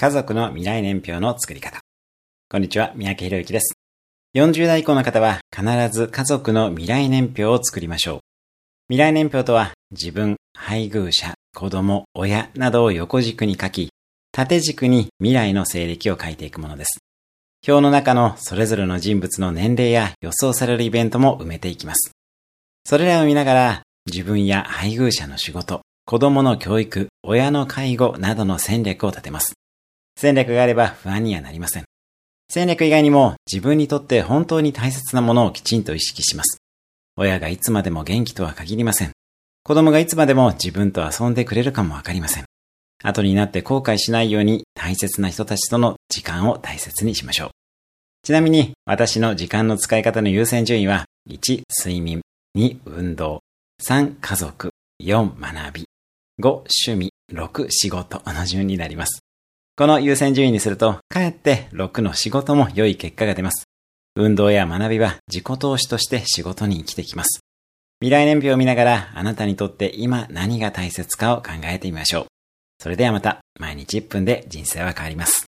家族の未来年表の作り方。こんにちは、三宅博之です。40代以降の方は必ず家族の未来年表を作りましょう。未来年表とは自分、配偶者、子供、親などを横軸に書き、縦軸に未来の西暦を書いていくものです。表の中のそれぞれの人物の年齢や予想されるイベントも埋めていきます。それらを見ながら自分や配偶者の仕事、子供の教育、親の介護などの戦略を立てます。戦略があれば不安にはなりません。戦略以外にも自分にとって本当に大切なものをきちんと意識します。親がいつまでも元気とは限りません。子供がいつまでも自分と遊んでくれるかもわかりません。後になって後悔しないように大切な人たちとの時間を大切にしましょう。ちなみに私の時間の使い方の優先順位は1、睡眠、2、運動、3、家族、4、学び、5、趣味、6、仕事の順になります。この優先順位にすると、かえって6の仕事も良い結果が出ます。運動や学びは自己投資として仕事に生きてきます。未来年表を見ながらあなたにとって今何が大切かを考えてみましょう。それではまた毎日1分で人生は変わります。